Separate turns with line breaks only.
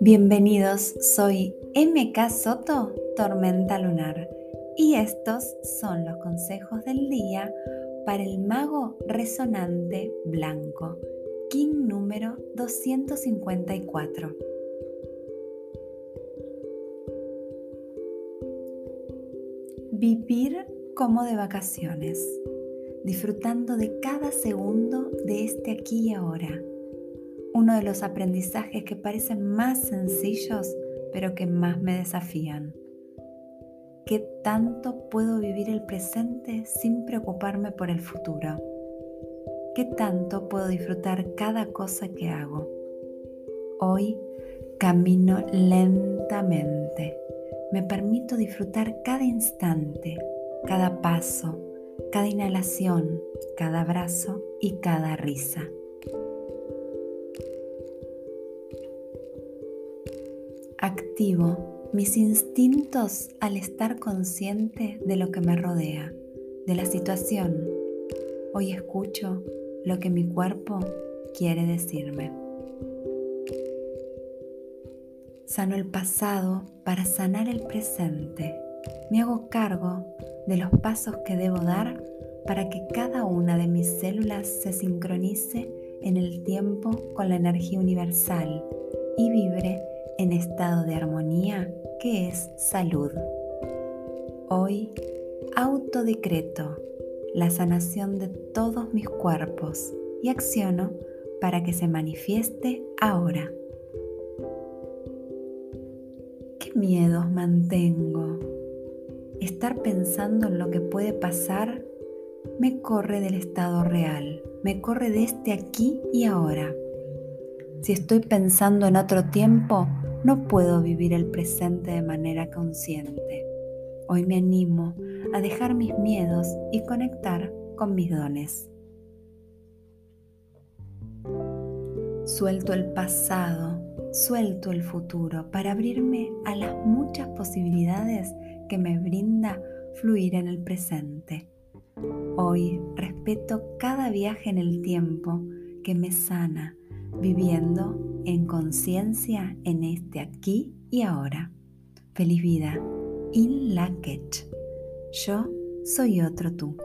Bienvenidos, soy MK Soto, Tormenta Lunar, y estos son los consejos del día para el mago resonante blanco, King número 254. Vivir como de vacaciones, disfrutando de cada segundo de este aquí y ahora uno de los aprendizajes que parecen más sencillos, pero que más me desafían. ¿Qué tanto puedo vivir el presente sin preocuparme por el futuro? ¿Qué tanto puedo disfrutar cada cosa que hago? Hoy camino lentamente. Me permito disfrutar cada instante, cada paso, cada inhalación, cada abrazo y cada risa. Activo mis instintos al estar consciente de lo que me rodea, de la situación. Hoy escucho lo que mi cuerpo quiere decirme. Sano el pasado para sanar el presente. Me hago cargo de los pasos que debo dar para que cada una de mis células se sincronice en el tiempo con la energía universal y vibre en estado de armonía que es salud. Hoy autodecreto la sanación de todos mis cuerpos y acciono para que se manifieste ahora. ¿Qué miedos mantengo? Estar pensando en lo que puede pasar me corre del estado real, me corre de este aquí y ahora. Si estoy pensando en otro tiempo, no puedo vivir el presente de manera consciente. Hoy me animo a dejar mis miedos y conectar con mis dones. Suelto el pasado, suelto el futuro para abrirme a las muchas posibilidades que me brinda fluir en el presente. Hoy respeto cada viaje en el tiempo que me sana, viviendo en conciencia en este aquí y ahora. Feliz vida. In la Yo soy otro tú.